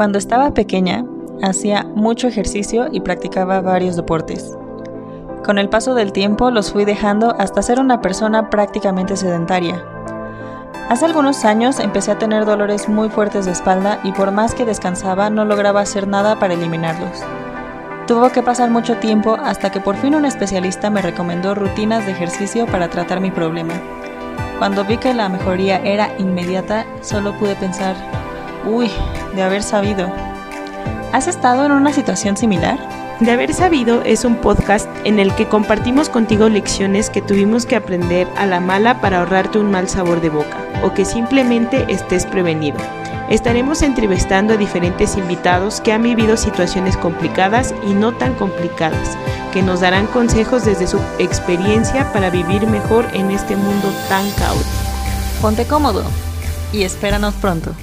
Cuando estaba pequeña, hacía mucho ejercicio y practicaba varios deportes. Con el paso del tiempo los fui dejando hasta ser una persona prácticamente sedentaria. Hace algunos años empecé a tener dolores muy fuertes de espalda y por más que descansaba no lograba hacer nada para eliminarlos. Tuvo que pasar mucho tiempo hasta que por fin un especialista me recomendó rutinas de ejercicio para tratar mi problema. Cuando vi que la mejoría era inmediata, solo pude pensar, uy, de haber sabido. ¿Has estado en una situación similar? De haber sabido es un podcast en el que compartimos contigo lecciones que tuvimos que aprender a la mala para ahorrarte un mal sabor de boca o que simplemente estés prevenido. Estaremos entrevistando a diferentes invitados que han vivido situaciones complicadas y no tan complicadas, que nos darán consejos desde su experiencia para vivir mejor en este mundo tan caótico. Ponte cómodo y espéranos pronto.